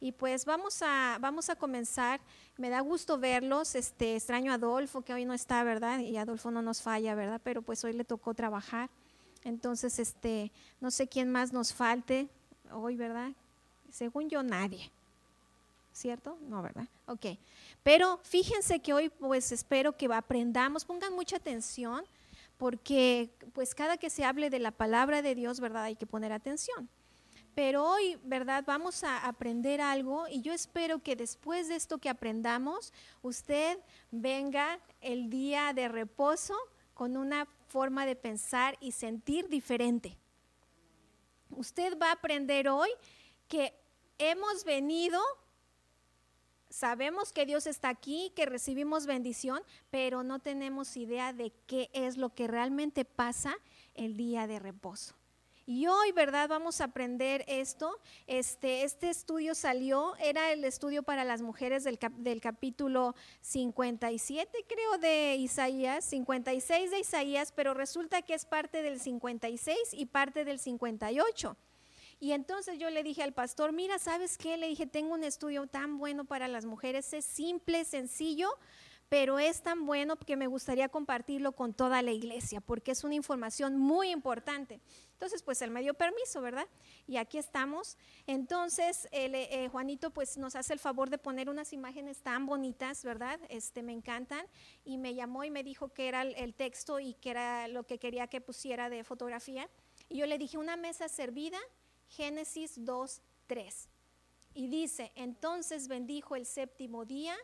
Y pues vamos a, vamos a comenzar. Me da gusto verlos. Este, extraño Adolfo, que hoy no está, ¿verdad? Y Adolfo no nos falla, ¿verdad? Pero pues hoy le tocó trabajar. Entonces, este, no sé quién más nos falte hoy, ¿verdad? Según yo, nadie. ¿Cierto? No, ¿verdad? Ok. Pero fíjense que hoy pues espero que aprendamos, pongan mucha atención, porque pues cada que se hable de la palabra de Dios, ¿verdad? Hay que poner atención. Pero hoy, ¿verdad? Vamos a aprender algo y yo espero que después de esto que aprendamos, usted venga el día de reposo con una forma de pensar y sentir diferente. Usted va a aprender hoy que hemos venido, sabemos que Dios está aquí, que recibimos bendición, pero no tenemos idea de qué es lo que realmente pasa el día de reposo. Y hoy, ¿verdad? Vamos a aprender esto. Este, este estudio salió, era el estudio para las mujeres del, del capítulo 57, creo, de Isaías, 56 de Isaías, pero resulta que es parte del 56 y parte del 58. Y entonces yo le dije al pastor, mira, ¿sabes qué? Le dije, tengo un estudio tan bueno para las mujeres, es simple, sencillo, pero es tan bueno que me gustaría compartirlo con toda la iglesia, porque es una información muy importante. Entonces, pues él me dio permiso, ¿verdad? Y aquí estamos. Entonces, eh, Juanito pues nos hace el favor de poner unas imágenes tan bonitas, ¿verdad? Este, me encantan. Y me llamó y me dijo que era el, texto y que era lo que quería que pusiera de fotografía. Y yo le dije, una mesa servida, Génesis 2, 3. Y dice, entonces bendijo el séptimo día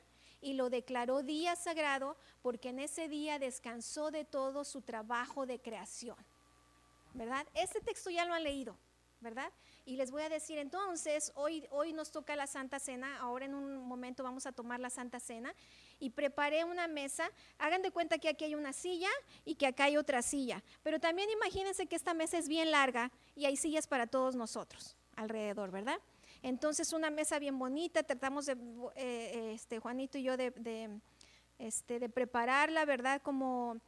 y lo declaró día sagrado porque en ese día descansó de todo su trabajo de creación. ¿Verdad? Este texto ya lo han leído, ¿verdad? Y les voy a decir entonces, hoy, hoy nos toca la Santa Cena, ahora en un momento vamos a tomar la Santa Cena y preparé una mesa. Hagan de cuenta que aquí hay una silla y que acá hay otra silla, pero también imagínense que esta mesa es bien larga y hay sillas para todos nosotros alrededor, ¿verdad? Entonces una mesa bien bonita, tratamos de, eh, este, Juanito y yo, de, este, prepararla, ¿verdad? Como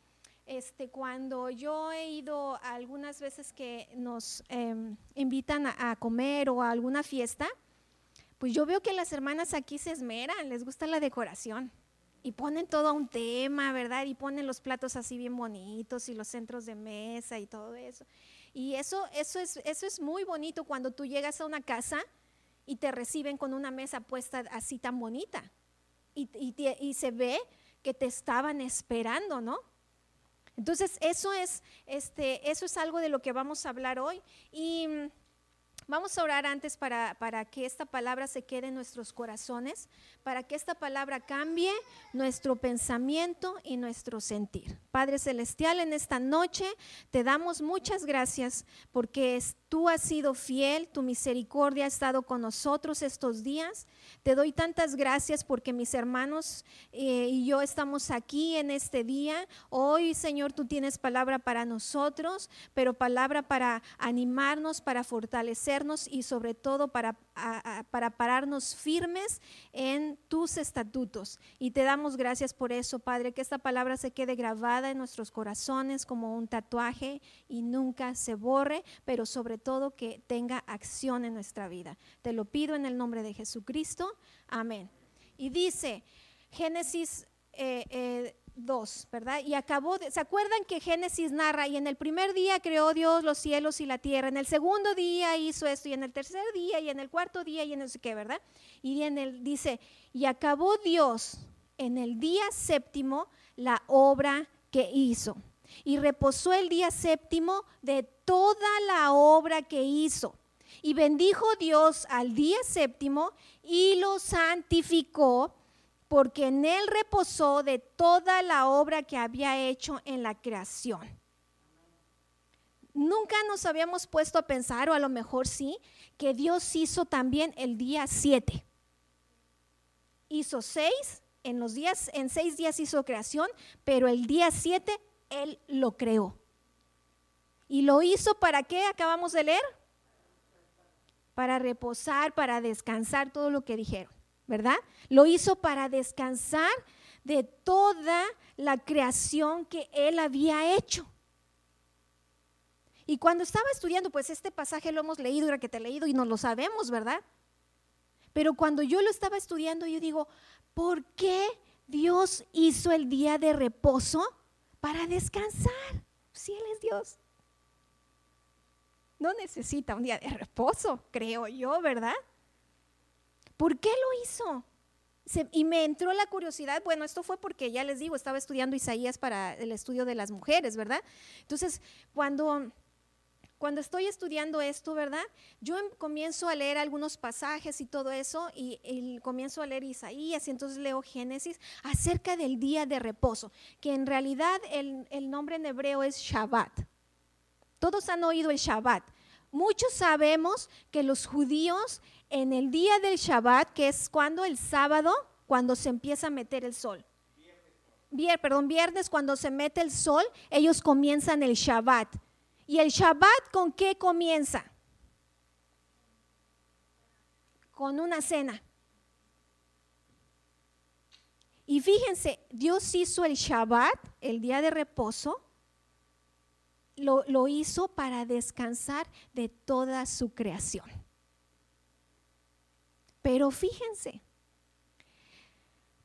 este, cuando yo he ido algunas veces que nos em, invitan a, comer o a alguna fiesta, pues yo veo que las hermanas aquí se esmeran, les gusta la decoración y ponen todo un tema, ¿verdad? Y ponen los platos así bien bonitos y los centros de mesa y todo eso. Y eso, eso, es, eso es muy bonito cuando tú llegas a una casa y te reciben con una mesa puesta así tan bonita. Y, y, se ve que te estaban esperando, ¿no? Entonces, eso es, este, eso es algo de lo que vamos a hablar hoy. Y vamos a orar antes para, para, que esta palabra se quede en nuestros corazones, para que esta palabra cambie nuestro pensamiento y nuestro sentir. Padre Celestial, en esta noche te damos muchas gracias porque tú has sido fiel, tu misericordia ha estado con nosotros estos días. Te doy tantas gracias porque mis hermanos eh, y yo estamos aquí en este día. Hoy, Señor, tú tienes palabra para nosotros, pero palabra para animarnos, para y sobre todo para, para pararnos firmes en tus estatutos. Y te damos gracias por eso, Padre, que esta palabra se quede grabada en nuestros corazones como un tatuaje y nunca se borre, pero sobre todo que tenga acción en nuestra vida. Te lo pido en el nombre de Jesucristo. Amén. Y dice Génesis 2, eh, eh, ¿verdad? Y acabó, ¿se acuerdan que Génesis narra, y en el primer día creó Dios los cielos y la tierra, en el segundo día hizo esto, y en el tercer día, y en el cuarto día, y en el qué, ¿verdad? Y en el, dice, y acabó Dios en el día séptimo la obra que hizo. Y reposó el día séptimo de toda la obra que hizo. Y bendijo Dios al día séptimo y lo santificó, porque en él reposó de toda la obra que había hecho en la creación. Nunca nos habíamos puesto a pensar, o a lo mejor sí, que Dios hizo también el día siete. Hizo seis en los días, en seis días hizo creación, pero el día siete Él lo creó. ¿Y lo hizo para qué? Acabamos de leer. Para reposar, para descansar, todo lo que dijeron, ¿verdad? Lo hizo para descansar de toda la creación que Él había hecho. Y cuando estaba estudiando, pues este pasaje lo hemos leído, era que te he leído y no lo sabemos, ¿verdad? Pero cuando yo lo estaba estudiando, yo digo, ¿por qué Dios hizo el día de reposo para descansar? Si Él es Dios. No necesita un día de reposo, creo yo, ¿verdad? ¿Por qué lo hizo? y me entró la curiosidad, bueno, esto fue porque ya les digo, estaba estudiando Isaías para el estudio de las mujeres, ¿verdad? Entonces, cuando, cuando estoy estudiando esto, ¿verdad? Yo em, comienzo a leer algunos pasajes y todo eso, y, comienzo a leer Isaías, y entonces leo Génesis acerca del día de reposo, que en realidad el, el nombre en hebreo es Shabbat. Todos han oído el Shabbat. Muchos sabemos que los judíos en el día del Shabbat, que es cuando el sábado, cuando se empieza a meter el sol. Viernes, perdón, viernes cuando se mete el sol, ellos comienzan el Shabbat. ¿Y el Shabbat con qué comienza? Con una cena. Y fíjense, Dios hizo el Shabbat, el día de reposo, lo hizo para descansar de toda su creación. Pero fíjense,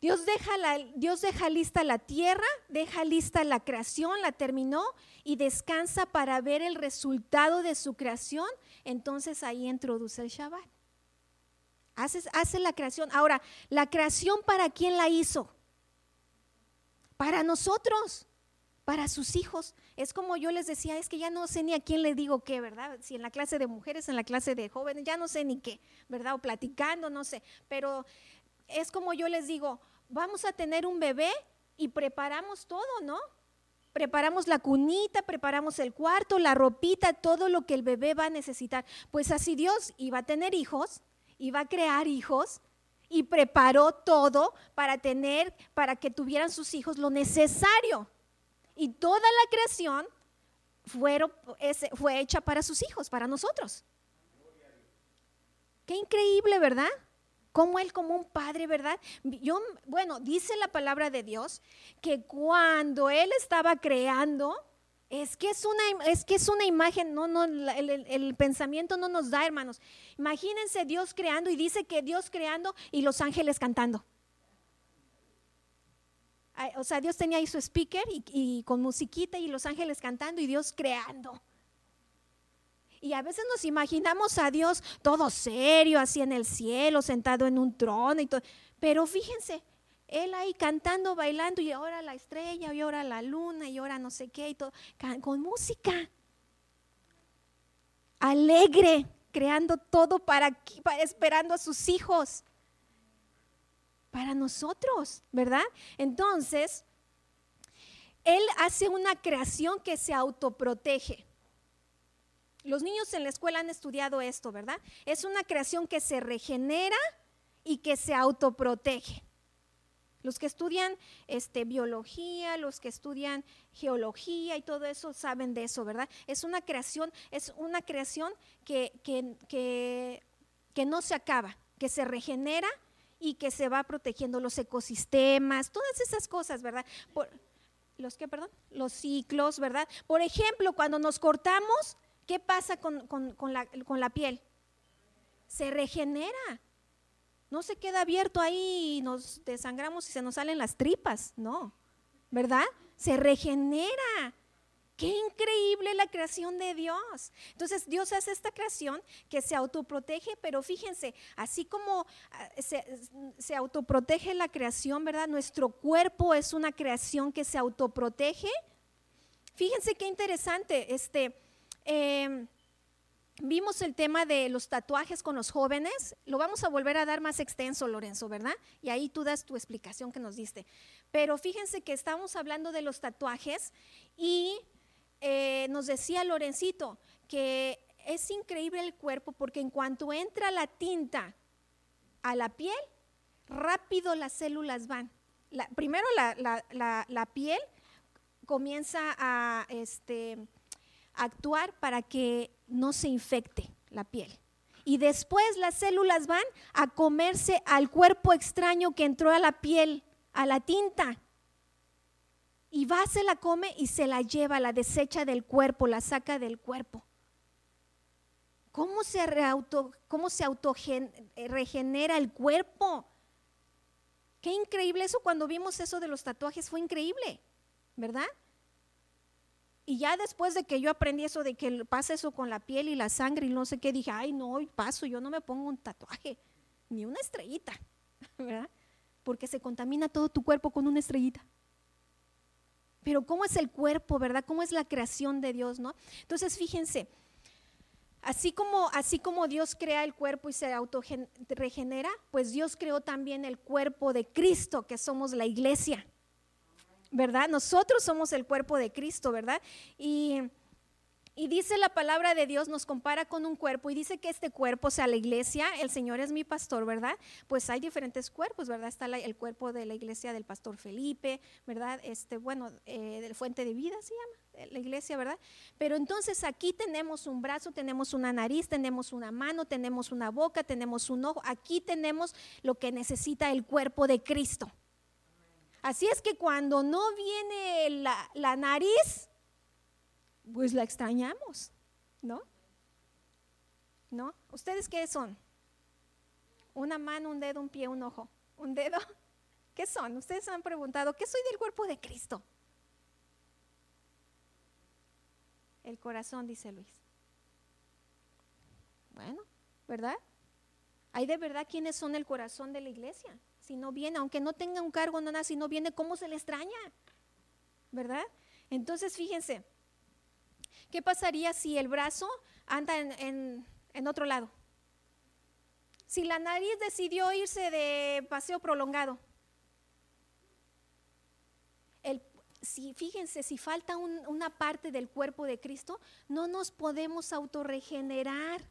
Dios deja, la, Dios deja lista la tierra, deja lista la creación, la terminó y descansa para ver el resultado de su creación. Entonces ahí introduce el Shabbat. Hace, hace la creación. Ahora, ¿la creación para quién la hizo? Para nosotros para sus hijos. Es como yo les decía, es que ya no sé ni a quién le digo qué, ¿verdad? Si en la clase de mujeres, en la clase de jóvenes, ya no sé ni qué, ¿verdad? O platicando, no sé. Pero es como yo les digo, vamos a tener un bebé y preparamos todo, ¿no? Preparamos la cunita, preparamos el cuarto, la ropita, todo lo que el bebé va a necesitar. Pues así Dios iba a tener hijos, iba a crear hijos y preparó todo para tener, para que tuvieran sus hijos lo necesario. Y toda la creación fue hecha para sus hijos, para nosotros. Qué increíble, ¿verdad? Como Él, como un padre, ¿verdad? Yo, bueno, dice la palabra de Dios que cuando Él estaba creando, es que es una, imagen, no, no, el, pensamiento no nos da, hermanos. Imagínense Dios creando y dice que Dios creando y los ángeles cantando o sea, Dios tenía ahí su speaker y, con musiquita y los ángeles cantando y Dios creando. Y a veces nos imaginamos a Dios todo serio, así en el cielo, sentado en un trono y todo. Pero fíjense, Él ahí cantando, bailando y ahora la estrella y ahora la luna y ahora no sé qué y todo, con música. Alegre, creando todo para, para esperando a sus hijos para nosotros, ¿verdad? Entonces, Él hace una creación que se autoprotege. Los niños en la escuela han estudiado esto, ¿verdad? Es una creación que se regenera y que se autoprotege. Los que estudian este, biología, los que estudian geología y todo eso saben de eso, ¿verdad? Es una creación, es una creación que, que, que no se acaba, que se regenera y que se va protegiendo los ecosistemas, todas esas cosas, ¿verdad? Por, ¿Los qué, perdón? Los ciclos, ¿verdad? Por ejemplo, cuando nos cortamos, ¿qué pasa con, la, con la piel? Se regenera. No se queda abierto ahí y nos desangramos y se nos salen las tripas, no, ¿verdad? Se regenera. Qué increíble la creación de Dios. Entonces Dios hace esta creación que se autoprotege, pero fíjense, así como ah, se, autoprotege la creación, ¿verdad? Nuestro cuerpo es una creación que se autoprotege. Fíjense qué interesante, este, em, vimos el tema de los tatuajes con los jóvenes, lo vamos a volver a dar más extenso, Lorenzo, ¿verdad? Y ahí tú das tu explicación que nos diste. Pero fíjense que estamos hablando de los tatuajes y eh, nos decía Lorencito que es increíble el cuerpo porque en cuanto entra la tinta a la piel, rápido las células van. primero la, piel comienza a este, actuar para que no se infecte la piel. Y después las células van a comerse al cuerpo extraño que entró a la piel, a la tinta y va, se la come y se la lleva, la desecha del cuerpo, la saca del cuerpo. ¿Cómo se, auto, se regenera el cuerpo? Qué increíble eso cuando vimos eso de los tatuajes, fue increíble, ¿verdad? Y ya después de que yo aprendí eso de que pasa eso con la piel y la sangre y no sé qué, dije, ay no, paso, yo no me pongo un tatuaje, ni una estrellita, ¿verdad? Porque se contamina todo tu cuerpo con una estrellita. Pero ¿cómo es el cuerpo, verdad? ¿Cómo es la creación de Dios, no? Entonces, fíjense, Así como, así como Dios crea el cuerpo y se autorregenera, pues Dios creó también el cuerpo de Cristo, que somos la iglesia. ¿Verdad? Nosotros somos el cuerpo de Cristo, ¿verdad? Y y dice la palabra de Dios, nos compara con un cuerpo y dice que este cuerpo, o sea, la iglesia, el Señor es mi pastor, ¿verdad? Pues hay diferentes cuerpos, ¿verdad? Está el cuerpo de la iglesia del pastor Felipe, ¿verdad? Este, bueno, eh, del Fuente de Vida se llama, la iglesia, ¿verdad? Pero entonces aquí tenemos un brazo, tenemos una nariz, tenemos una mano, tenemos una boca, tenemos un ojo, aquí tenemos lo que necesita el cuerpo de Cristo. Así es que cuando no viene la, la nariz, pues la extrañamos, ¿no? ¿No? ¿Ustedes qué son? Una mano, un dedo, un pie, un ojo, un dedo. ¿Qué son? Ustedes han preguntado, ¿qué soy del cuerpo de Cristo? El corazón, dice Luis. Bueno, ¿verdad? Hay de verdad quienes son el corazón de la iglesia. Si no viene, aunque no tenga un cargo, nada, si no viene, ¿cómo se le extraña? ¿Verdad? Entonces, fíjense, ¿Qué pasaría si el brazo anda en, otro lado? Si la nariz decidió irse de paseo prolongado. si, fíjense, si falta una parte del cuerpo de Cristo, no nos podemos autorregenerar.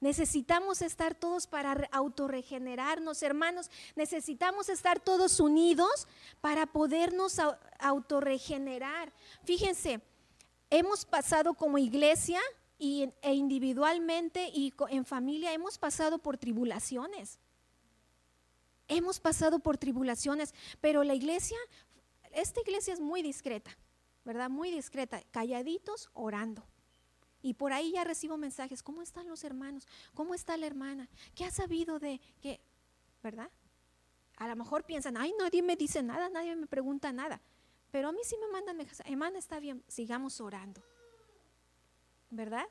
Necesitamos estar todos para autorregenerarnos, hermanos. Necesitamos estar todos unidos para podernos autorregenerar. Fíjense, hemos pasado como iglesia y, e individualmente y en familia, hemos pasado por tribulaciones. Hemos pasado por tribulaciones, pero la iglesia, esta iglesia es muy discreta, ¿verdad? Muy discreta, calladitos, orando. Y por ahí ya recibo mensajes, ¿cómo están los hermanos? ¿Cómo está la hermana? ¿Qué ha sabido de qué? ¿Verdad? A lo mejor piensan, ay, nadie me dice nada, nadie me pregunta nada. Pero a mí sí me mandan mensajes, hermana, está bien, sigamos orando. ¿Verdad?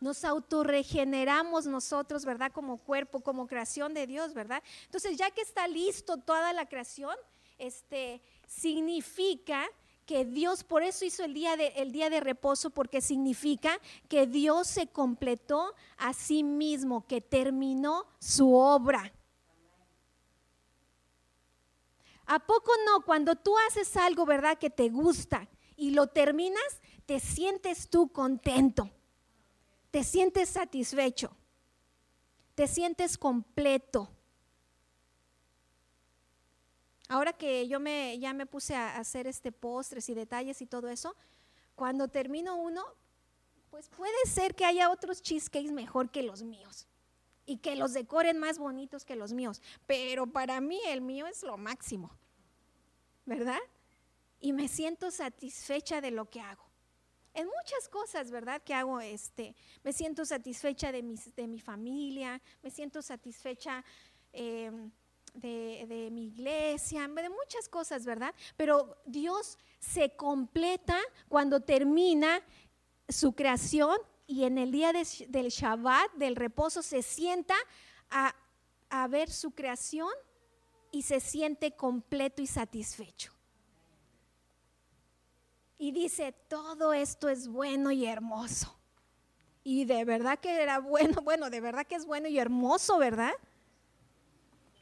Nos autorregeneramos nosotros, ¿verdad? Como cuerpo, como creación de Dios, ¿verdad? Entonces, ya que está listo toda la creación, este significa que Dios, por eso hizo el día, de, el día de reposo, porque significa que Dios se completó a sí mismo, que terminó su obra. ¿A poco no? Cuando tú haces algo, ¿verdad? Que te gusta y lo terminas, te sientes tú contento, te sientes satisfecho, te sientes completo. Ahora que yo me, ya me puse a hacer este postres y detalles y todo eso, cuando termino uno, pues puede ser que haya otros cheesecakes mejor que los míos y que los decoren más bonitos que los míos, pero para mí el mío es lo máximo, ¿verdad? Y me siento satisfecha de lo que hago. En muchas cosas, ¿verdad? Que hago este, me siento satisfecha de, de mi familia, me siento satisfecha em, de, de mi iglesia, de muchas cosas, ¿verdad? Pero Dios se completa cuando termina su creación y en el día del Shabbat, del reposo, se sienta a, ver su creación y se siente completo y satisfecho. Y dice, todo esto es bueno y hermoso. Y de verdad que era bueno, bueno, de verdad que es bueno y hermoso, ¿verdad?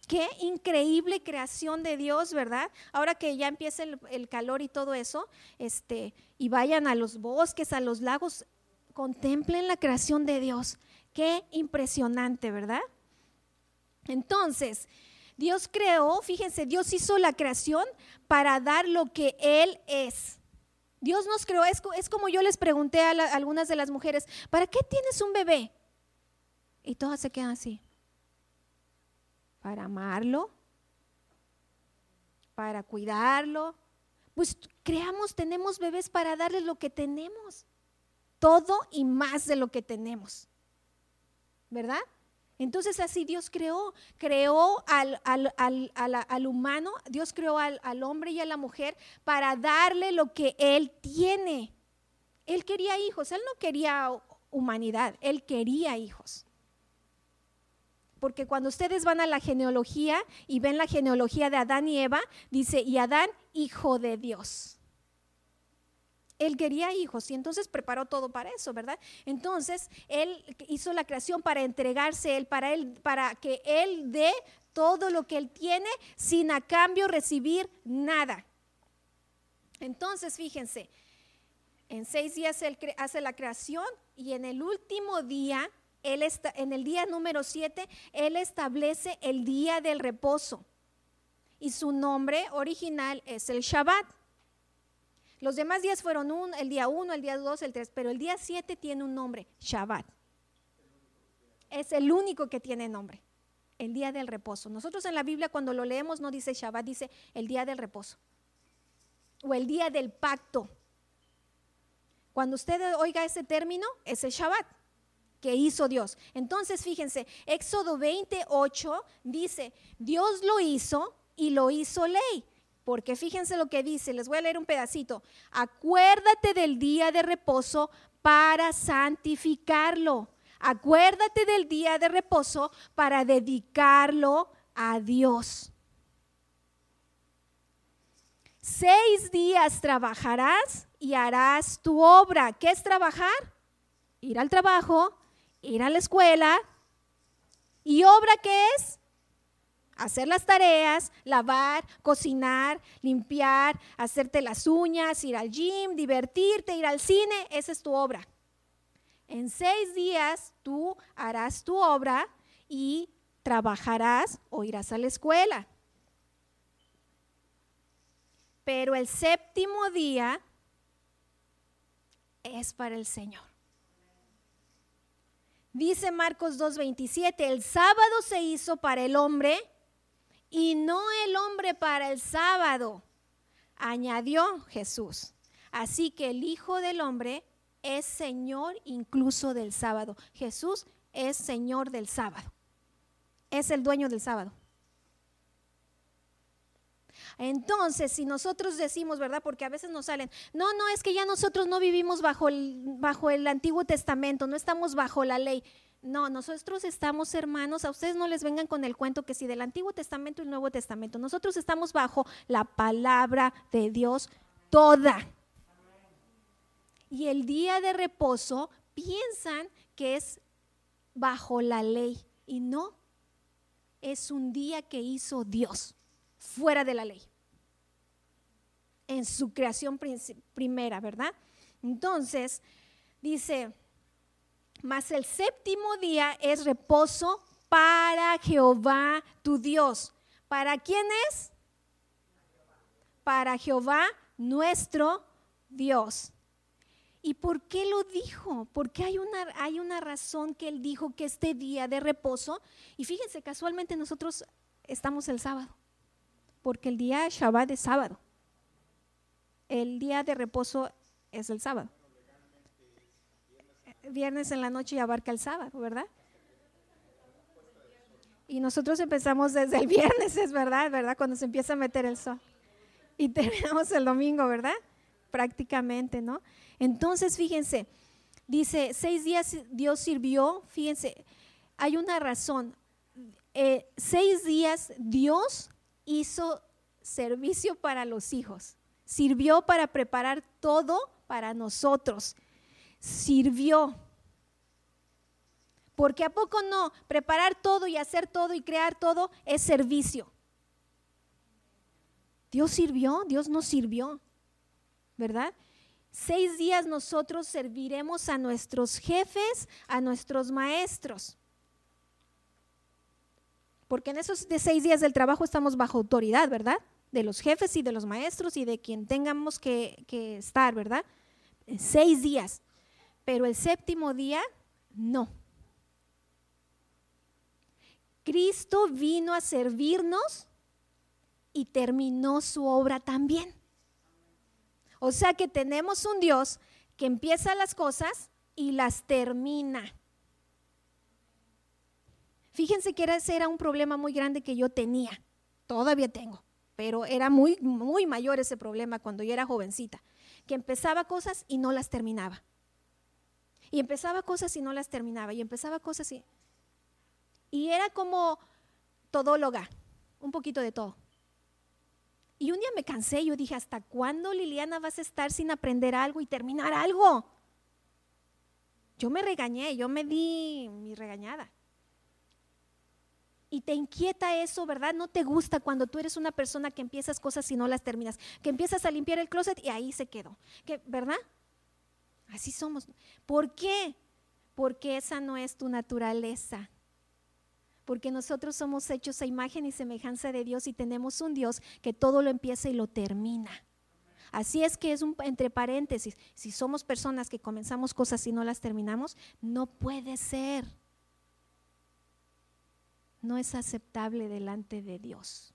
Qué increíble creación de Dios, ¿verdad? Ahora que ya empieza el, el, calor y todo eso, este, y vayan a los bosques, a los lagos, contemplen la creación de Dios. Qué impresionante, ¿verdad? Entonces, Dios creó, fíjense, Dios hizo la creación para dar lo que Él es. Dios nos creó, es, como yo les pregunté a, a algunas de las mujeres, ¿para qué tienes un bebé? Y todas se quedan así. Para amarlo, para cuidarlo. Pues creamos, tenemos bebés para darles lo que tenemos todo y más de lo que tenemos. ¿Verdad? Entonces así Dios creó, creó al, humano, Dios creó al, hombre y a la mujer para darle lo que Él tiene. Él quería hijos, Él no quería humanidad, Él quería hijos. Porque cuando ustedes van a la genealogía y ven la genealogía de Adán y Eva, dice, y Adán, hijo de Dios. Él quería hijos y entonces preparó todo para eso, ¿verdad? Entonces, él hizo la creación para entregarse él, para él, para que él dé todo lo que él tiene sin a cambio recibir nada. Entonces, fíjense, en seis días él hace la creación y en el último día, él está, en el día número siete, él establece el día del reposo. Y su nombre original es el Shabbat. Los demás días fueron un, el día 1, el día 2, el 3, pero el día 7 tiene un nombre, Shabbat. Es el único que tiene nombre, el día del reposo. Nosotros en la Biblia cuando lo leemos no dice Shabbat, dice el día del reposo o el día del pacto. Cuando usted oiga ese término, es el Shabbat que hizo Dios. Entonces, fíjense, Éxodo 28 dice, Dios lo hizo y lo hizo ley. Porque fíjense lo que dice, les voy a leer un pedacito. Acuérdate del día de reposo para santificarlo. Acuérdate del día de reposo para dedicarlo a Dios. Seis días trabajarás y harás tu obra. ¿Qué es trabajar? Ir al trabajo, ir a la escuela. ¿Y obra qué es? Hacer las tareas, lavar, cocinar, limpiar, hacerte las uñas, ir al gym, divertirte, ir al cine, esa es tu obra. En seis días tú harás tu obra y trabajarás o irás a la escuela. Pero el séptimo día es para el Señor. Dice Marcos 2.27, el sábado se hizo para el hombre y no el hombre para el sábado, añadió Jesús. Así que el Hijo del Hombre es Señor incluso del sábado. Jesús es Señor del sábado. Es el dueño del sábado. Entonces, si nosotros decimos, ¿verdad? Porque a veces nos salen, no, no, es que ya nosotros no vivimos bajo el, bajo el Antiguo Testamento, no estamos bajo la ley. No, nosotros estamos hermanos, a ustedes no les vengan con el cuento que si del Antiguo Testamento y el Nuevo Testamento, nosotros estamos bajo la palabra de Dios toda. Y el día de reposo piensan que es bajo la ley y no, es un día que hizo Dios fuera de la ley, en su creación primera, ¿verdad? Entonces, dice, mas el séptimo día es reposo para Jehová tu Dios. ¿Para quién es? Para Jehová nuestro Dios. ¿Y por qué lo dijo? Porque hay una, hay una razón que él dijo que este día de reposo, y fíjense, casualmente nosotros estamos el sábado, porque el día Shabbat es sábado. El día de reposo es el sábado viernes en la noche y abarca el sábado, ¿verdad? Y nosotros empezamos desde el viernes, es verdad, ¿verdad? Cuando se empieza a meter el sol. Y terminamos el domingo, ¿verdad? Prácticamente, ¿no? Entonces, fíjense, dice, seis días Dios sirvió, fíjense, hay una razón. Eh, seis días Dios hizo servicio para los hijos, sirvió para preparar todo para nosotros sirvió. Porque a poco no, preparar todo y hacer todo y crear todo es servicio. Dios sirvió, Dios nos sirvió, ¿verdad? Seis días nosotros serviremos a nuestros jefes, a nuestros maestros. Porque en esos de seis días del trabajo estamos bajo autoridad, ¿verdad? De los jefes y de los maestros y de quien tengamos que, que estar, ¿verdad? Seis días pero el séptimo día no. Cristo vino a servirnos y terminó su obra también. O sea que tenemos un Dios que empieza las cosas y las termina. Fíjense que ese era un problema muy grande que yo tenía, todavía tengo, pero era muy, muy mayor ese problema cuando yo era jovencita, que empezaba cosas y no las terminaba. Y empezaba cosas y no las terminaba, y empezaba cosas y... Y era como todóloga, un poquito de todo. Y un día me cansé, yo dije, ¿hasta cuándo Liliana vas a estar sin aprender algo y terminar algo? Yo me regañé, yo me di mi regañada. Y te inquieta eso, ¿verdad? No te gusta cuando tú eres una persona que empiezas cosas y no las terminas, que empiezas a limpiar el closet y ahí se quedó. Que, ¿Verdad? Así somos. ¿Por qué? Porque esa no es tu naturaleza. Porque nosotros somos hechos a imagen y semejanza de Dios y tenemos un Dios que todo lo empieza y lo termina. Así es que es un entre paréntesis, si somos personas que comenzamos cosas y no las terminamos, no puede ser. No es aceptable delante de Dios.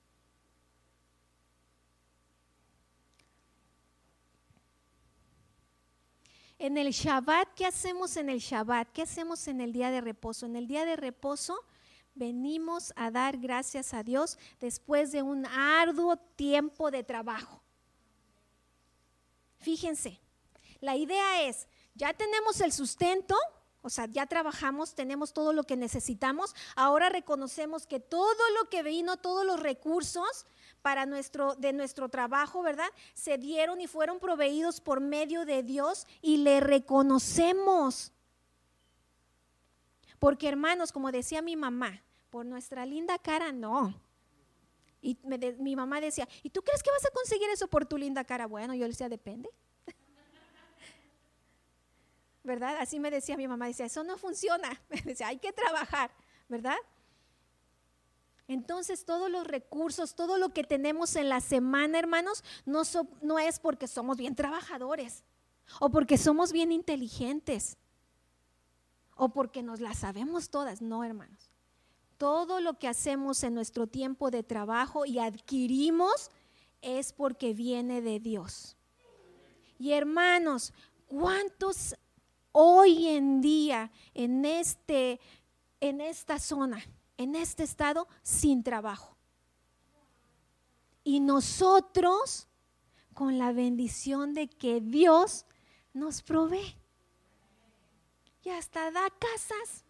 En el Shabbat, ¿qué hacemos en el Shabbat? ¿Qué hacemos en el día de reposo? En el día de reposo venimos a dar gracias a Dios después de un arduo tiempo de trabajo. Fíjense, la idea es, ya tenemos el sustento, o sea, ya trabajamos, tenemos todo lo que necesitamos, ahora reconocemos que todo lo que vino, todos los recursos para nuestro de nuestro trabajo, ¿verdad? Se dieron y fueron proveídos por medio de Dios y le reconocemos. Porque hermanos, como decía mi mamá, por nuestra linda cara no. Y mi mamá decía, ¿y tú crees que vas a conseguir eso por tu linda cara? Bueno, yo le decía, depende. ¿Verdad? Así me decía mi mamá, decía, eso no funciona. Me decía, hay que trabajar, ¿verdad? Entonces todos los recursos, todo lo que tenemos en la semana, hermanos, no, es porque somos bien trabajadores o porque somos bien inteligentes o porque nos la sabemos todas. No, hermanos todo lo que hacemos en nuestro tiempo de trabajo y adquirimos es porque viene de Dios. Y hermanos, ¿cuántos hoy en día en este en esta zona, en este estado sin trabajo? Y nosotros con la bendición de que Dios nos provee. Y hasta da casas,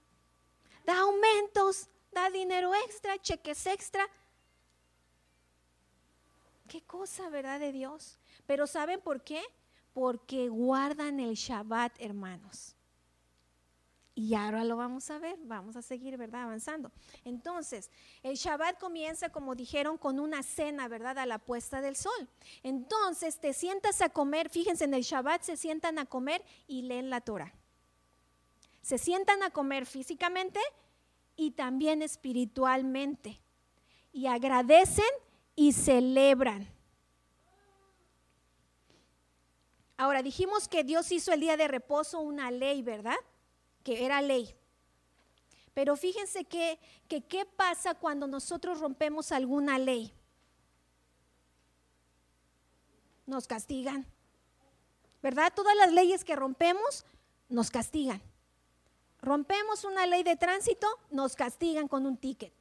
da aumentos, da dinero extra, cheques extra. Qué cosa, ¿verdad? De Dios. Pero ¿saben por qué? Porque guardan el Shabbat, hermanos. Y ahora lo vamos a ver, vamos a seguir, ¿verdad? Avanzando. Entonces, el Shabbat comienza, como dijeron, con una cena, ¿verdad? A la puesta del sol. Entonces, te sientas a comer, fíjense, en el Shabbat se sientan a comer y leen la Torah. Se sientan a comer físicamente y también espiritualmente. Y agradecen y celebran. Ahora dijimos que Dios hizo el día de reposo una ley, ¿verdad? Que era ley. Pero fíjense que, qué pasa cuando nosotros rompemos alguna ley. Nos castigan. ¿Verdad? Todas las leyes que rompemos nos castigan rompemos una ley de tránsito, nos castigan con un ticket.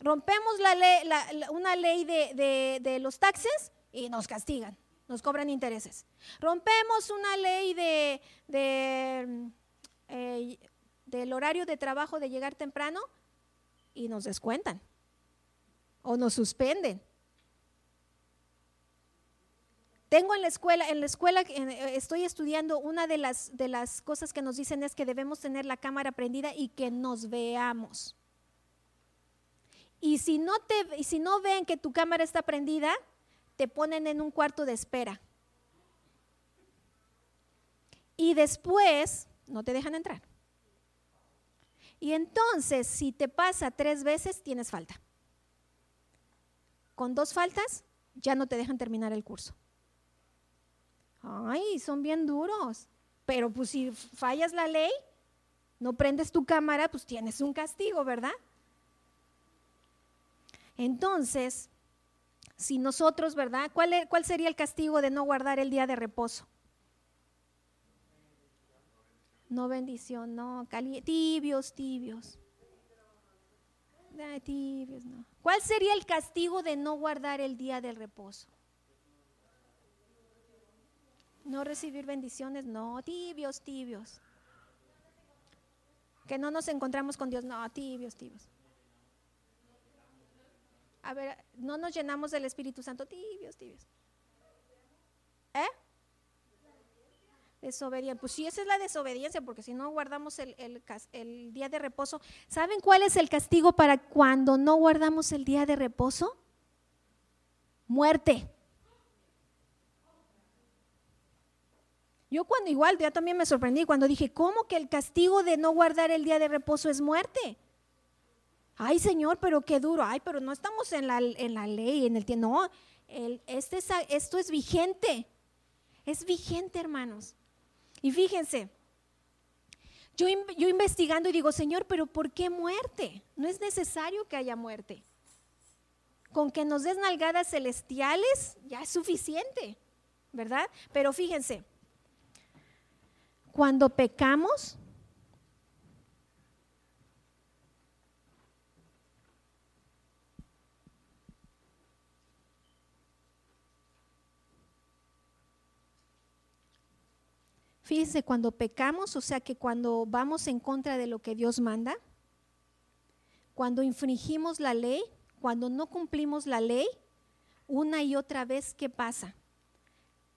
Rompemos la ley, una ley de, los taxes y nos castigan, nos cobran intereses. Rompemos una ley de, eh, del horario de trabajo de llegar temprano y nos descuentan o nos suspenden. Tengo en la escuela, en la escuela eh, estoy estudiando, una de las, de las cosas que nos dicen es que debemos tener la cámara prendida y que nos veamos. Y si no, te, si no ven que tu cámara está prendida, te ponen en un cuarto de espera. Y después no te dejan entrar. Y entonces, si te pasa tres veces, tienes falta. Con dos faltas, ya no te dejan terminar el curso. Ay, son bien duros. Pero pues si fallas la ley, no prendes tu cámara, pues tienes un castigo, ¿verdad? Entonces, si nosotros, ¿verdad? ¿Cuál, ¿Cuál sería el castigo de no guardar el día de reposo? No bendición, no. tibios, tibios. tibios, no. ¿Cuál sería el castigo de no guardar el día del reposo? No recibir bendiciones, no. Tibios, tibios. Que no nos encontramos con Dios, no. Tibios, tibios. A ver, no nos llenamos del Espíritu Santo, tibios, tibios. ¿Eh? Desobediencia. Pues sí, esa es la desobediencia, porque si no guardamos el, el, día de reposo. ¿Saben cuál es el castigo para cuando no guardamos el día de reposo? Muerte. Yo cuando igual, ya también me sorprendí cuando dije, ¿cómo que el castigo de no guardar el día de reposo es muerte? Ay, Señor, pero qué duro. Ay, pero no estamos en la, en la ley, en el tiempo. No, el, este esto es vigente. Es vigente, hermanos. Y fíjense, yo, investigando y digo, Señor, pero ¿por qué muerte? No es necesario que haya muerte. Con que nos des nalgadas celestiales ya es suficiente, ¿verdad? Pero fíjense, cuando pecamos, Fíjense, cuando pecamos, o sea que cuando vamos en contra de lo que Dios manda, cuando infringimos la ley, cuando no cumplimos la ley, una y otra vez, ¿qué pasa?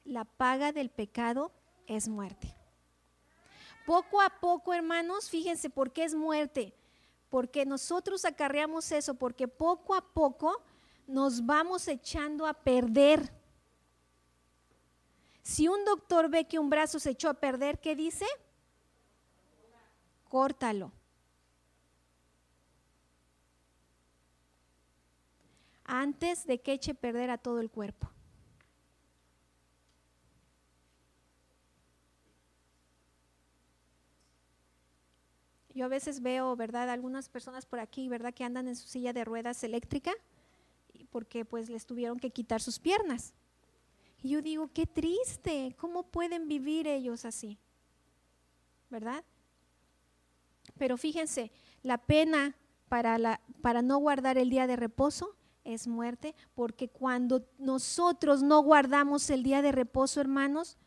La paga del pecado es muerte. Poco a poco, hermanos, fíjense por qué es muerte. Porque nosotros acarreamos eso, porque poco a poco nos vamos echando a perder si un doctor ve que un brazo se echó a perder, ¿qué dice? Córtalo. Antes de que eche perder a todo el cuerpo. Yo a veces veo, ¿verdad? Algunas personas por aquí, ¿verdad? Que andan en su silla de ruedas eléctrica porque pues les tuvieron que quitar sus piernas. Y yo digo, qué triste, ¿cómo pueden vivir ellos así? ¿Verdad? Pero fíjense, la pena para, la, para no guardar el día de reposo es muerte, porque cuando nosotros no guardamos el día de reposo, hermanos,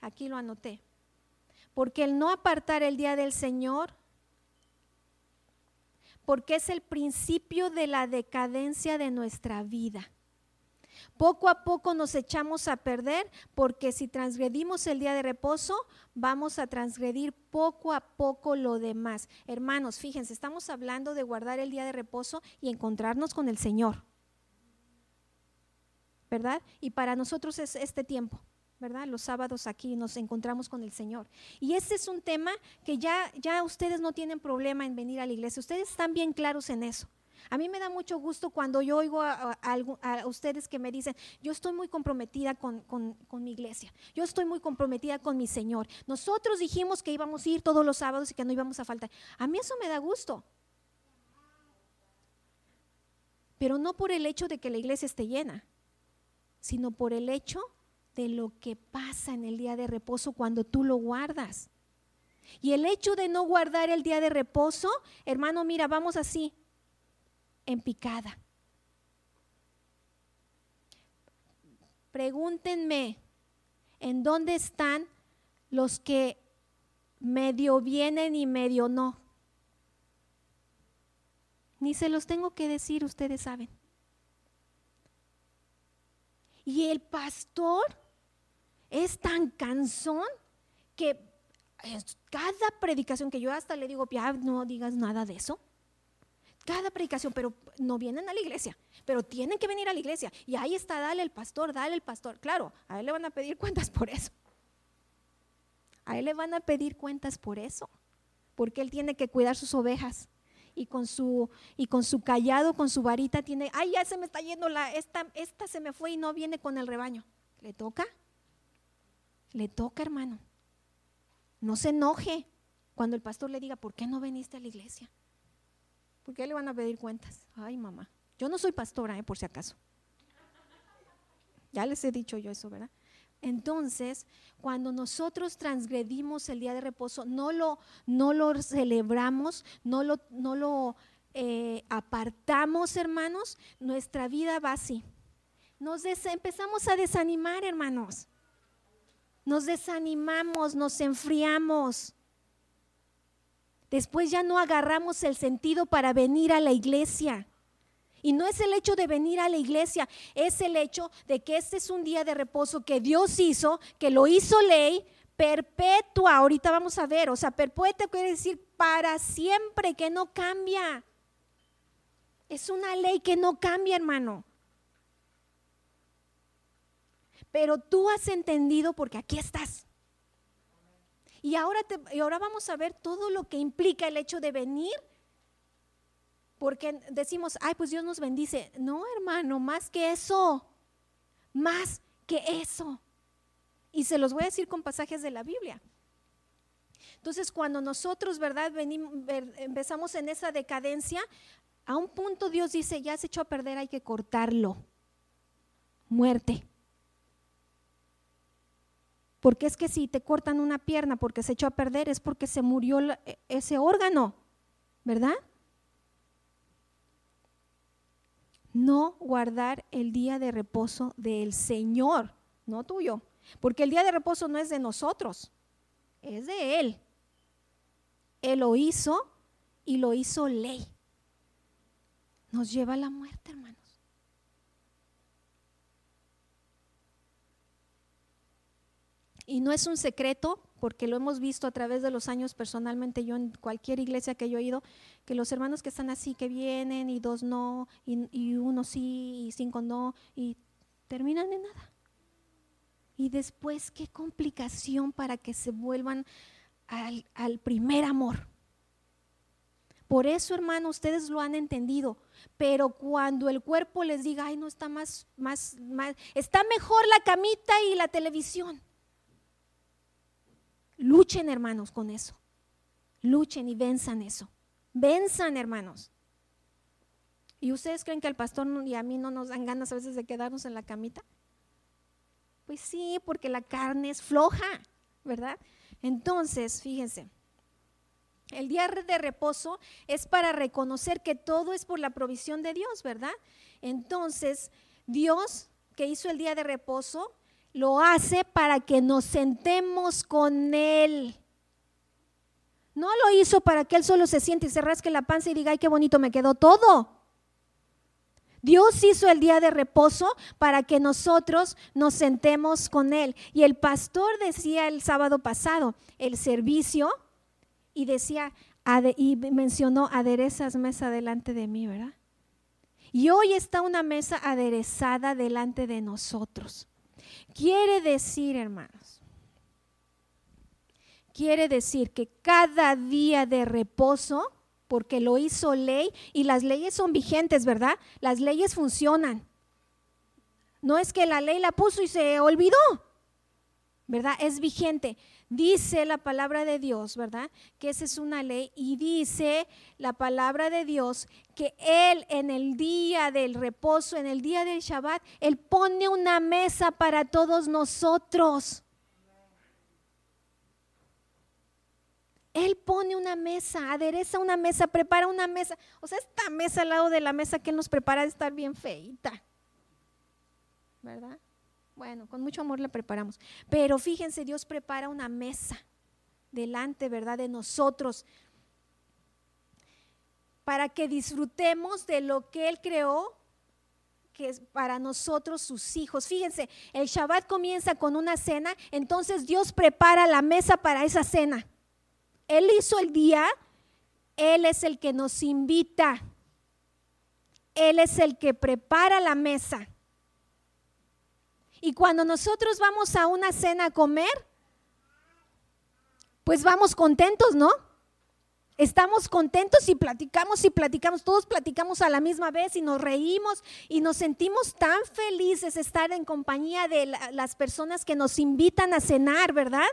aquí lo anoté, porque el no apartar el día del Señor, porque es el principio de la decadencia de nuestra vida. Poco a poco nos echamos a perder porque si transgredimos el día de reposo, vamos a transgredir poco a poco lo demás. Hermanos, fíjense, estamos hablando de guardar el día de reposo y encontrarnos con el Señor. ¿Verdad? Y para nosotros es este tiempo. ¿verdad? Los sábados aquí nos encontramos con el Señor. Y ese es un tema que ya, ya ustedes no tienen problema en venir a la iglesia. Ustedes están bien claros en eso. A mí me da mucho gusto cuando yo oigo a, ustedes que me dicen, yo estoy muy comprometida con, mi iglesia, yo estoy muy comprometida con mi Señor. Nosotros dijimos que íbamos a ir todos los sábados y que no íbamos a faltar. A mí eso me da gusto. Pero no por el hecho de que la iglesia esté llena, sino por el hecho de lo que pasa en el día de reposo cuando tú lo guardas. Y el hecho de no guardar el día de reposo, hermano, mira, vamos así en picada. Pregúntenme, ¿en dónde están los que medio vienen y medio no? Ni se los tengo que decir, ustedes saben. Y el pastor es tan cansón que cada predicación que yo hasta le digo, ya no digas nada de eso cada predicación, pero no vienen a la iglesia, pero tienen que venir a la iglesia. Y ahí está, dale el pastor, dale el pastor. Claro, a él le van a pedir cuentas por eso. A él le van a pedir cuentas por eso, porque él tiene que cuidar sus ovejas. Y con su, y con su callado, con su varita, tiene, ay, ya se me está yendo la, esta, esta se me fue y no viene con el rebaño. ¿Le toca? Le toca, hermano. No se enoje cuando el pastor le diga, ¿por qué no viniste a la iglesia? ¿Por qué le van a pedir cuentas? Ay, mamá. Yo no soy pastora, ¿eh? por si acaso. Ya les he dicho yo eso, ¿verdad? Entonces, cuando nosotros transgredimos el día de reposo, no lo, no lo celebramos, no lo, no lo eh, apartamos, hermanos, nuestra vida va así. Nos empezamos a desanimar, hermanos. Nos desanimamos, nos enfriamos. Después ya no agarramos el sentido para venir a la iglesia. Y no es el hecho de venir a la iglesia, es el hecho de que este es un día de reposo que Dios hizo, que lo hizo ley perpetua. Ahorita vamos a ver, o sea, perpetua quiere decir para siempre, que no cambia. Es una ley que no cambia, hermano. Pero tú has entendido porque aquí estás. Y ahora, y ahora vamos a ver todo lo que implica el hecho de venir porque decimos, ay, pues Dios nos bendice. No, hermano, más que eso, más que eso. Y se los voy a decir con pasajes de la Biblia. Entonces, cuando nosotros, ¿verdad? Venimos, empezamos en esa decadencia, a un punto Dios dice, ya se echó a perder, hay que cortarlo. Muerte. Porque es que si te cortan una pierna porque se echó a perder, es porque se murió e, ese órgano, ¿verdad? no guardar el día de reposo del Señor, no tuyo, porque el día de reposo no es de nosotros, es de Él. Él lo hizo y lo hizo ley. Nos lleva a la muerte, hermanos. Y no es un secreto porque lo hemos visto a través de los años personalmente, yo en cualquier iglesia que yo he ido, que los hermanos que están así, que vienen y dos no, y, uno sí, y cinco no, y terminan en nada. Y después, qué complicación para que se vuelvan al, al primer amor. Por eso, hermano, ustedes lo han entendido. Pero cuando el cuerpo les diga, ay, no está más, más, más, está mejor la camita y la televisión Luchen, hermanos, con eso. Luchen y venzan eso. Venzan, hermanos. ¿Y ustedes creen que al pastor y a mí no nos dan ganas a veces de quedarnos en la camita? Pues sí, porque la carne es floja, ¿verdad? Entonces, fíjense, el día de reposo es para reconocer que todo es por la provisión de Dios, ¿verdad? Entonces, Dios que hizo el día de reposo lo hace para que nos sentemos con Él. No lo hizo para que Él solo se siente y se rasque la panza y diga, ay, qué bonito me quedó todo. Dios hizo el día de reposo para que nosotros nos sentemos con Él. Y el pastor decía el sábado pasado, el servicio, y decía, y mencionó, aderezas mesa delante de mí, ¿verdad? Y hoy está una mesa aderezada delante de nosotros. Quiere decir, hermanos, quiere decir que cada día de reposo, porque lo hizo ley, y las leyes son vigentes, ¿verdad? Las leyes funcionan. No es que la ley la puso y se olvidó, ¿verdad? Es vigente. Dice la palabra de Dios, ¿verdad? Que esa es una ley y dice la palabra de Dios que Él en el día del reposo, en el día del Shabbat, Él pone una mesa para todos nosotros. Él pone una mesa, adereza una mesa, prepara una mesa. O sea, esta mesa al lado de la mesa que Él nos prepara de estar bien feita. ¿Verdad? Bueno, con mucho amor la preparamos. Pero fíjense, Dios prepara una mesa delante, ¿verdad?, de nosotros para que disfrutemos de lo que Él creó, que es para nosotros sus hijos. Fíjense, el Shabbat comienza con una cena, entonces Dios prepara la mesa para esa cena. Él hizo el día, Él es el que nos invita, Él es el que prepara la mesa. Y cuando nosotros vamos a una cena a comer, pues vamos contentos, ¿no? Estamos contentos y platicamos y platicamos, todos platicamos a la misma vez y nos reímos y nos sentimos tan felices estar en compañía de las personas que nos invitan a cenar, ¿verdad?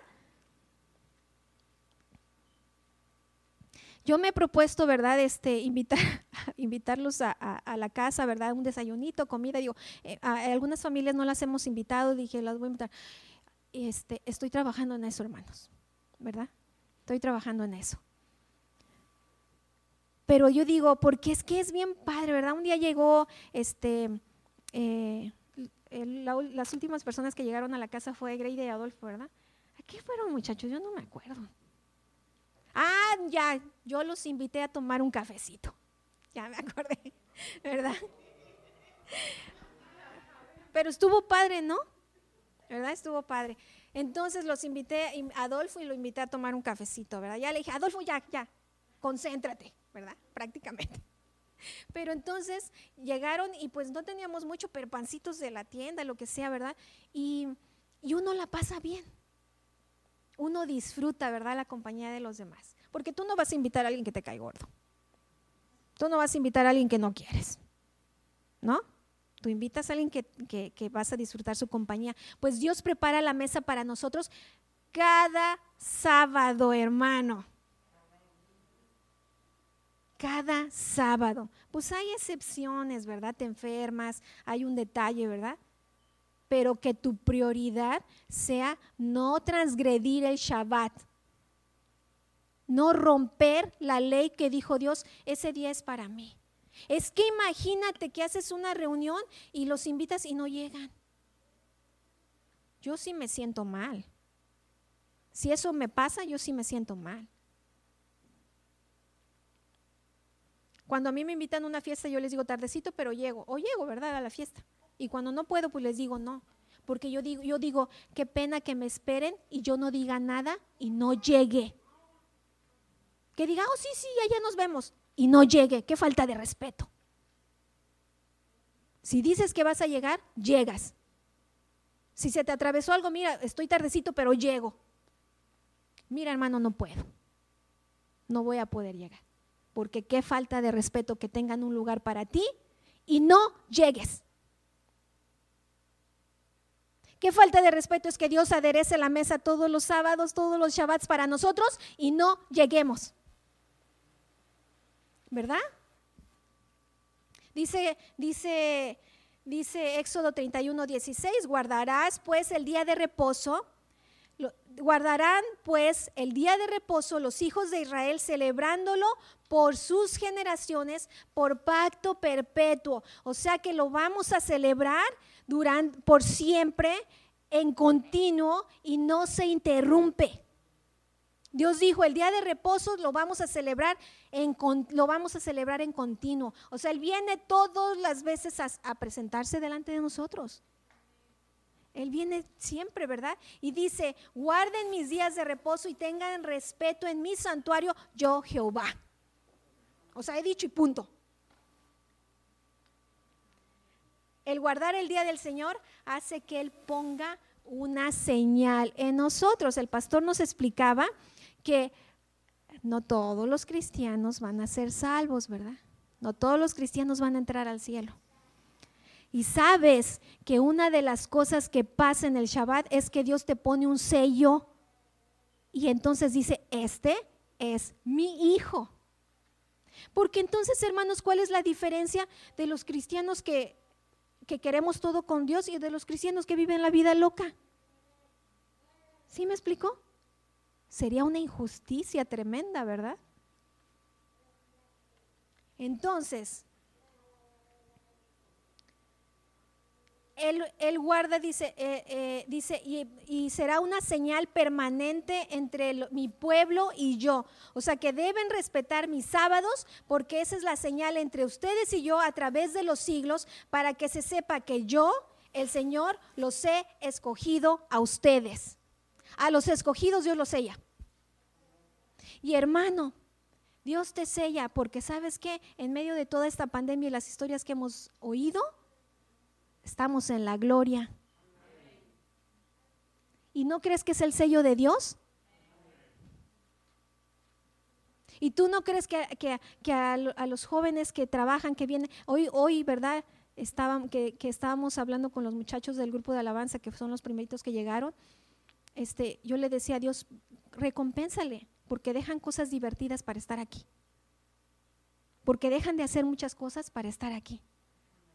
Yo me he propuesto, ¿verdad? Este, invitar, invitarlos a, la casa, ¿verdad? Un desayunito, comida. Digo, eh, a algunas familias no las hemos invitado, dije, las voy a invitar. este, estoy trabajando en eso, hermanos, ¿verdad? Estoy trabajando en eso. Pero yo digo, porque es que es bien padre, ¿verdad? Un día llegó, este, eh, las últimas personas que llegaron a la casa fue Grey y Adolfo, ¿verdad? ¿A qué fueron muchachos? Yo no me acuerdo. Ya, yo los invité a tomar un cafecito. Ya me acordé, ¿verdad? Pero estuvo padre, ¿no? ¿Verdad? Estuvo padre. Entonces los invité, a Adolfo y lo invité a tomar un cafecito, ¿verdad? Ya le dije, Adolfo, ya, ya, concéntrate, ¿verdad? Prácticamente. Pero entonces llegaron y pues no teníamos mucho, pero pancitos de la tienda, lo que sea, ¿verdad? Y, y uno la pasa bien. Uno disfruta, ¿verdad? La compañía de los demás. Porque tú no vas a invitar a alguien que te cae gordo. Tú no vas a invitar a alguien que no quieres. ¿No? Tú invitas a alguien que, que, vas a disfrutar su compañía. Pues Dios prepara la mesa para nosotros cada sábado, hermano. Cada sábado. Pues hay excepciones, ¿verdad? Te enfermas, hay un detalle, ¿verdad? Pero que tu prioridad sea no transgredir el Shabbat. No romper la ley que dijo Dios, ese día es para mí. Es que imagínate que haces una reunión y los invitas y no llegan. Yo sí me siento mal. Si eso me pasa, yo sí me siento mal. Cuando a mí me invitan a una fiesta, yo les digo tardecito, pero llego. O llego, ¿verdad? A la fiesta. Y cuando no puedo, pues les digo no. Porque yo digo, yo digo, qué pena que me esperen y yo no diga nada y no llegue. Que diga, oh, sí, sí, allá nos vemos y no llegue. Qué falta de respeto. Si dices que vas a llegar, llegas. Si se te atravesó algo, mira, estoy tardecito, pero llego. Mira, hermano, no puedo. No voy a poder llegar. Porque qué falta de respeto que tengan un lugar para ti y no llegues. Qué falta de respeto es que Dios aderece la mesa todos los sábados, todos los shabbats para nosotros y no lleguemos. ¿Verdad? Dice, dice, dice Éxodo 31, 16, guardarás pues el día de reposo, guardarán pues el día de reposo los hijos de Israel celebrándolo por sus generaciones, por pacto perpetuo. O sea que lo vamos a celebrar durante, por siempre, en continuo y no se interrumpe. Dios dijo, el día de reposo lo vamos a celebrar en, lo vamos a celebrar en continuo. O sea, Él viene todas las veces a, presentarse delante de nosotros. Él viene siempre, ¿verdad? Y dice, guarden mis días de reposo y tengan respeto en mi santuario, yo Jehová. O sea, he dicho y punto. El guardar el día del Señor hace que Él ponga una señal en nosotros. El pastor nos explicaba que no todos los cristianos van a ser salvos, ¿verdad? No todos los cristianos van a entrar al cielo. Y sabes que una de las cosas que pasa en el Shabbat es que Dios te pone un sello y entonces dice, este es mi hijo. Porque entonces, hermanos, ¿cuál es la diferencia de los cristianos que, que queremos todo con Dios y de los cristianos que viven la vida loca? ¿Sí me explicó? Sería una injusticia tremenda, ¿verdad? Entonces, él, guarda, dice, eh, eh, dice y, será una señal permanente entre mi pueblo y yo. O sea que deben respetar mis sábados porque esa es la señal entre ustedes y yo a través de los siglos para que se sepa que yo, el Señor, los he escogido a ustedes. A los escogidos Dios los sella. Y hermano, Dios te sella porque sabes que en medio de toda esta pandemia y las historias que hemos oído, estamos en la gloria. ¿Y no crees que es el sello de Dios? ¿Y tú no crees que, a, los jóvenes que trabajan, que vienen, hoy, hoy ¿verdad? Estaban, que, que, estábamos hablando con los muchachos del grupo de alabanza, que son los primeritos que llegaron, este, yo le decía a Dios, recompénsale, porque dejan cosas divertidas para estar aquí. Porque dejan de hacer muchas cosas para estar aquí.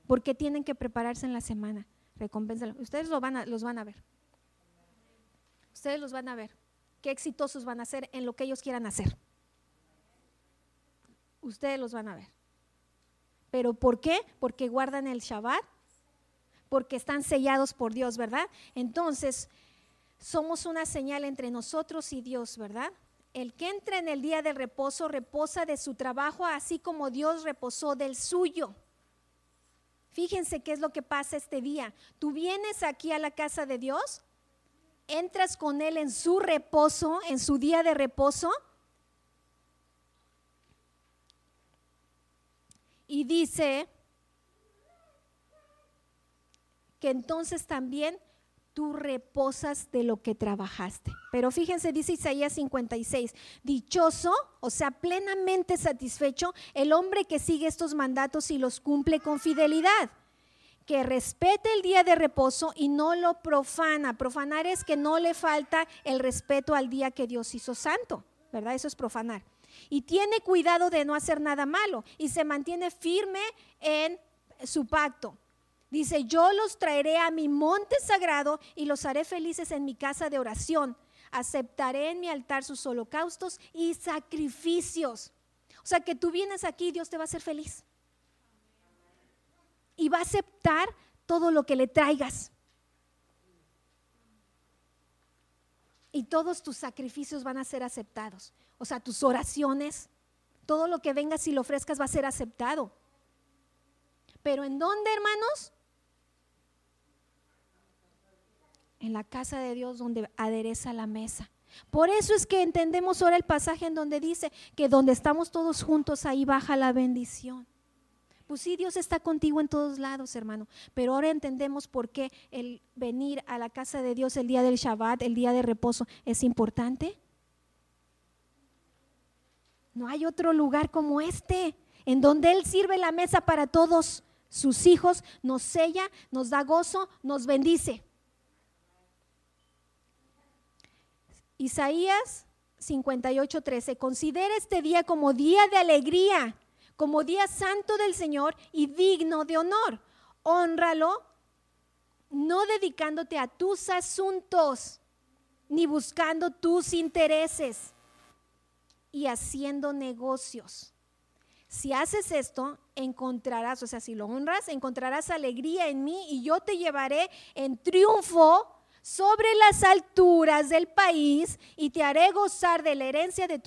Porque tienen que prepararse en la semana. Recompénsalo. Ustedes lo van a, los van a ver. Ustedes los van a ver. Qué exitosos van a ser en lo que ellos quieran hacer. Ustedes los van a ver. ¿Pero por qué? Porque guardan el Shabbat, porque están sellados por Dios, ¿verdad? Entonces, somos una señal entre nosotros y Dios, ¿verdad? El que entra en el día del reposo reposa de su trabajo, así como Dios reposó del suyo. Fíjense qué es lo que pasa este día. Tú vienes aquí a la casa de Dios, entras con Él en su reposo, en su día de reposo, y dice que entonces también tú reposas de lo que trabajaste. Pero fíjense, dice Isaías 56, dichoso, o sea, plenamente satisfecho, el hombre que sigue estos mandatos y los cumple con fidelidad, que respete el día de reposo y no lo profana. Profanar es que no le falta el respeto al día que Dios hizo santo, ¿verdad? Eso es profanar. Y tiene cuidado de no hacer nada malo y se mantiene firme en su pacto. Dice, yo los traeré a mi monte sagrado y los haré felices en mi casa de oración. Aceptaré en mi altar sus holocaustos y sacrificios. O sea, que tú vienes aquí, Dios te va a hacer feliz. Y va a aceptar todo lo que le traigas. Y todos tus sacrificios van a ser aceptados. O sea, tus oraciones, todo lo que vengas y lo ofrezcas va a ser aceptado. Pero ¿en dónde, hermanos? En la casa de Dios donde adereza la mesa. Por eso es que entendemos ahora el pasaje en donde dice que donde estamos todos juntos, ahí baja la bendición. Pues sí, Dios está contigo en todos lados, hermano. Pero ahora entendemos por qué el venir a la casa de Dios el día del Shabbat, el día de reposo, es importante. No hay otro lugar como este, en donde Él sirve la mesa para todos sus hijos, nos sella, nos da gozo, nos bendice. Isaías 58:13, considera este día como día de alegría, como día santo del Señor y digno de honor. Honralo, no dedicándote a tus asuntos, ni buscando tus intereses y haciendo negocios. Si haces esto, encontrarás, o sea, si lo honras, encontrarás alegría en mí y yo te llevaré en triunfo sobre las alturas del país y te haré gozar de la herencia de,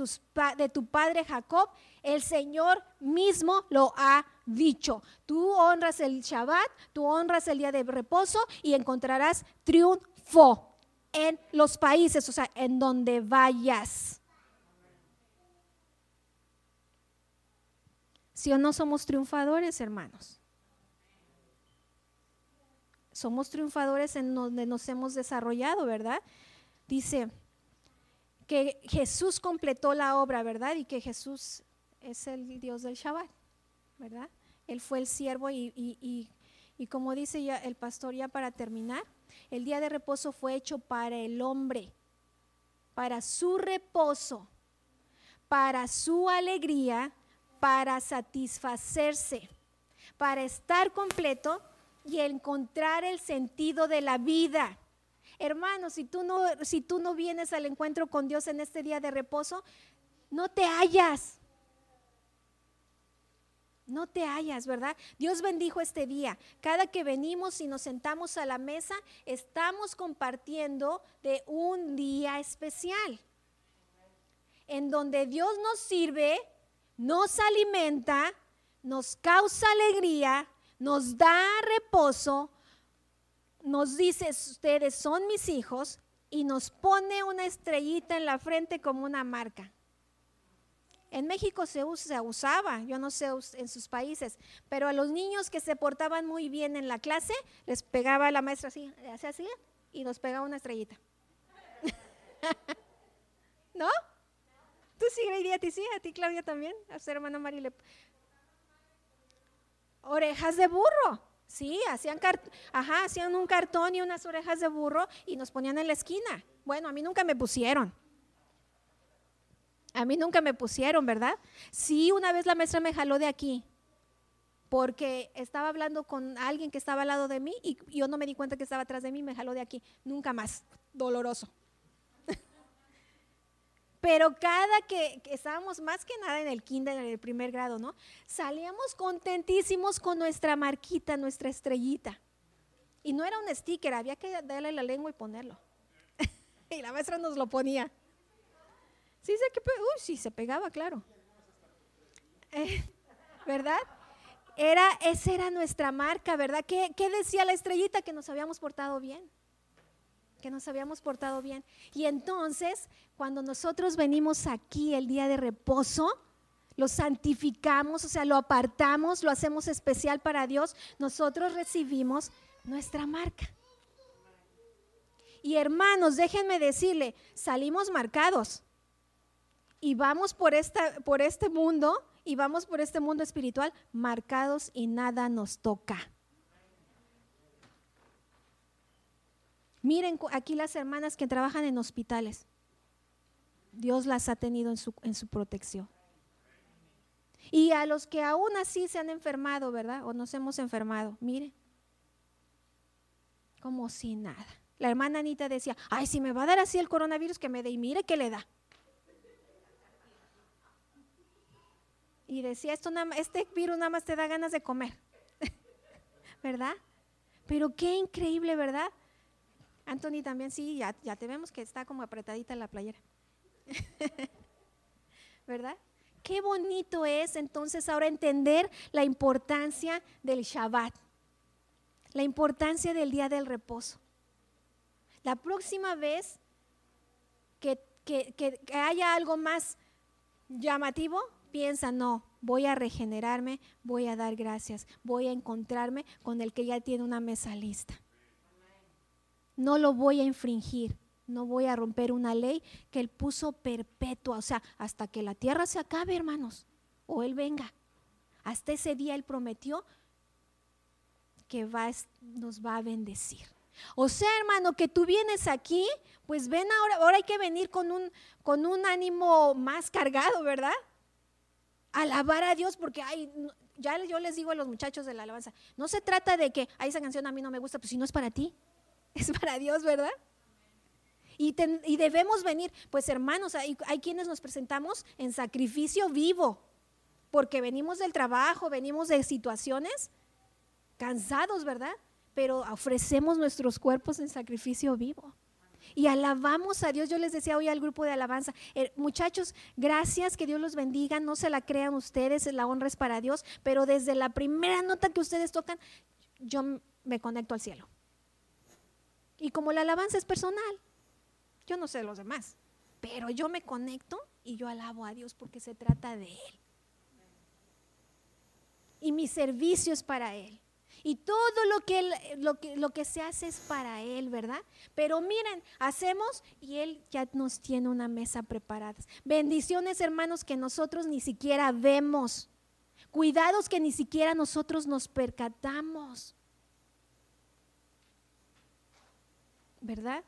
de tu padre Jacob. El Señor mismo lo ha dicho. Tú honras el Shabbat, tú honras el día de reposo y encontrarás triunfo en los países, o sea, en donde vayas. Si o no somos triunfadores, hermanos somos triunfadores en donde nos hemos desarrollado, ¿verdad? Dice que Jesús completó la obra, ¿verdad? Y que Jesús es el Dios del Shabbat, ¿verdad? Él fue el siervo y, como dice ya el pastor ya para terminar, el día de reposo fue hecho para el hombre, para su reposo, para su alegría, para satisfacerse, para estar completo y encontrar el sentido de la vida. Hermano, si tú no, si tú no vienes al encuentro con Dios en este día de reposo, no te hallas. No te hallas, ¿verdad? Dios bendijo este día. Cada que venimos y nos sentamos a la mesa, estamos compartiendo de un día especial, en donde Dios nos sirve, nos alimenta, nos causa alegría, nos da reposo, nos dice, ustedes son mis hijos, y nos pone una estrellita en la frente como una marca. En México se, usaba, yo no sé en sus países, pero a los niños que se portaban muy bien en la clase, les pegaba la maestra así, hacía así, y nos pegaba una estrellita. ¿No? ¿Tú sí, Grady, a ti sí? ¿A ti, Claudia, también? A su hermana Mari orejas de burro. Sí, hacían, Ajá, hacían un cartón y unas orejas de burro y nos ponían en la esquina. Bueno, a mí nunca me pusieron. A mí nunca me pusieron, ¿verdad? Sí, una vez la maestra me jaló de aquí porque estaba hablando con alguien que estaba al lado de mí y yo no me di cuenta que estaba atrás de mí, me jaló de aquí. Nunca más. Doloroso. Pero cada que, estábamos más que nada en el kinder, en el primer grado, ¿no? Salíamos contentísimos con nuestra marquita, nuestra estrellita. Y no era un sticker, había que darle la lengua y ponerlo. y la maestra nos lo ponía. Sí, se, que, uy, sí, se pegaba, claro. Eh, ¿Verdad? Era, esa era nuestra marca, ¿verdad? ¿Qué, ¿Qué decía la estrellita? Que nos habíamos portado bien nos habíamos portado bien. Y entonces, cuando nosotros venimos aquí el día de reposo, lo santificamos, o sea, lo apartamos, lo hacemos especial para Dios, nosotros recibimos nuestra marca. Y hermanos, déjenme decirle, salimos marcados y vamos por, esta, por este mundo y vamos por este mundo espiritual marcados y nada nos toca. Miren aquí las hermanas que trabajan en hospitales. Dios las ha tenido en su, en su protección. Y a los que aún así se han enfermado, ¿verdad? O nos hemos enfermado, miren. Como si nada. La hermana Anita decía, ay, si me va a dar así el coronavirus, que me dé y mire que le da. Y decía, Esto este virus nada más te da ganas de comer. ¿Verdad? Pero qué increíble, ¿verdad? Anthony también sí, ya, ya te vemos que está como apretadita la playera. ¿Verdad? Qué bonito es entonces ahora entender la importancia del Shabbat, la importancia del día del reposo. La próxima vez que, que haya algo más llamativo, piensa, no, voy a regenerarme, voy a dar gracias, voy a encontrarme con el que ya tiene una mesa lista no lo voy a infringir, no voy a romper una ley que él puso perpetua, o sea, hasta que la tierra se acabe, hermanos, o él venga. Hasta ese día él prometió que va, nos va a bendecir. O sea, hermano, que tú vienes aquí, pues ven ahora, ahora hay que venir con un, con un ánimo más cargado, ¿verdad? Alabar a Dios porque hay, ya yo les digo a los muchachos de la alabanza, no se trata de que, esa canción a mí no me gusta, pues si no es para ti, es para Dios, ¿verdad? Y, debemos venir, pues hermanos, hay, quienes nos presentamos en sacrificio vivo, porque venimos del trabajo, venimos de situaciones cansados, ¿verdad? Pero ofrecemos nuestros cuerpos en sacrificio vivo. Y alabamos a Dios. Yo les decía hoy al grupo de alabanza, eh, muchachos, gracias, que Dios los bendiga. No se la crean ustedes, la honra es para Dios. Pero desde la primera nota que ustedes tocan, yo me conecto al cielo. Y como la alabanza es personal, yo no sé los demás, pero yo me conecto y yo alabo a Dios porque se trata de Él. Y mi servicio es para Él. Y todo lo que, lo, que, lo que se hace es para Él, ¿verdad? Pero miren, hacemos y Él ya nos tiene una mesa preparada. Bendiciones, hermanos, que nosotros ni siquiera vemos. Cuidados que ni siquiera nosotros nos percatamos. ¿Verdad?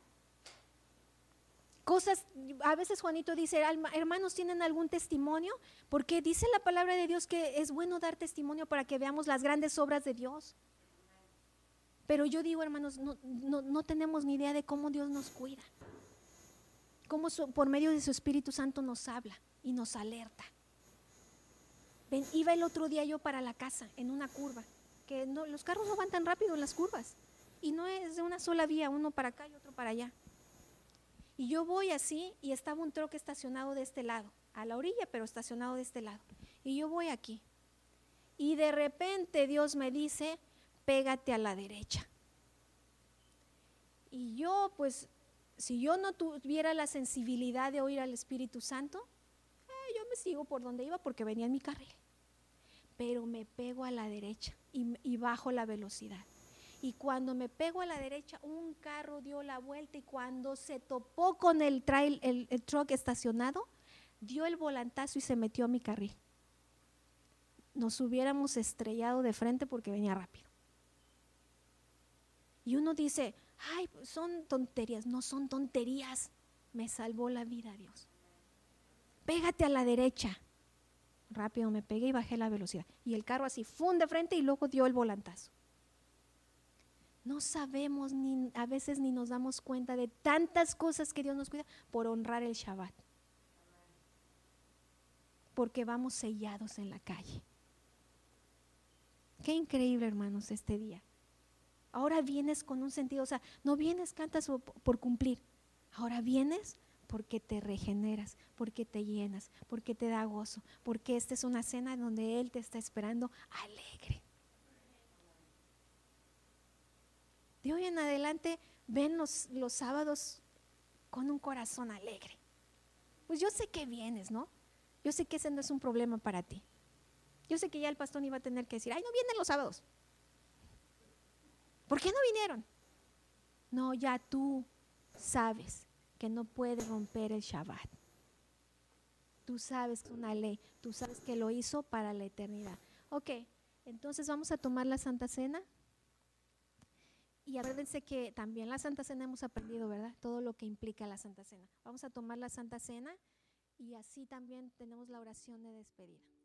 Cosas, a veces Juanito dice, hermanos, ¿tienen algún testimonio? Porque dice la palabra de Dios que es bueno dar testimonio para que veamos las grandes obras de Dios. Pero yo digo, hermanos, no, tenemos ni idea de cómo Dios nos cuida. Cómo por medio de su Espíritu Santo nos habla y nos alerta. Ven, iba el otro día yo para la casa en una curva, que no, los carros no van tan rápido en las curvas y no es de una sola vía, uno para acá y otro para allá. Y yo voy así y estaba un troque estacionado de este lado, a la orilla, pero estacionado de este lado. Y yo voy aquí. Y de repente Dios me dice, pégate a la derecha. Y yo, pues, si yo no tuviera la sensibilidad de oír al Espíritu Santo, eh, yo me sigo por donde iba porque venía en mi carril. Pero me pego a la derecha y bajo la velocidad. Y cuando me pego a la derecha, un carro dio la vuelta y cuando se topó con el, trail, el, truck estacionado, dio el volantazo y se metió a mi carril. Nos hubiéramos estrellado de frente porque venía rápido. Y uno dice, ay, pues son tonterías. No son tonterías. Me salvó la vida Dios. Pégate a la derecha. Rápido me pegué y bajé la velocidad. Y el carro así, fue de frente y luego dio el volantazo. No sabemos ni a veces ni nos damos cuenta de tantas cosas que Dios nos cuida por honrar el Shabbat. porque vamos sellados en la calle. Qué increíble, hermanos, este día. Ahora vienes con un sentido, o sea, no vienes, cantas por cumplir. Ahora vienes porque te regeneras, porque te llenas, porque te da gozo, porque esta es una cena donde Él te está esperando alegre. De hoy en adelante, ven los, los sábados con un corazón alegre. Pues yo sé que vienes, ¿no? Yo sé que ese no es un problema para ti. Yo sé que ya el pastor iba a tener que decir, ay, no vienen los sábados. ¿Por qué no vinieron? No, ya tú sabes que no puedes romper el Shabbat. Tú sabes que es una ley, tú sabes que lo hizo para la eternidad. Ok, entonces vamos a tomar la Santa Cena. Y acuérdense que también la Santa Cena hemos aprendido, ¿verdad? Todo lo que implica la Santa Cena. Vamos a tomar la Santa Cena y así también tenemos la oración de despedida.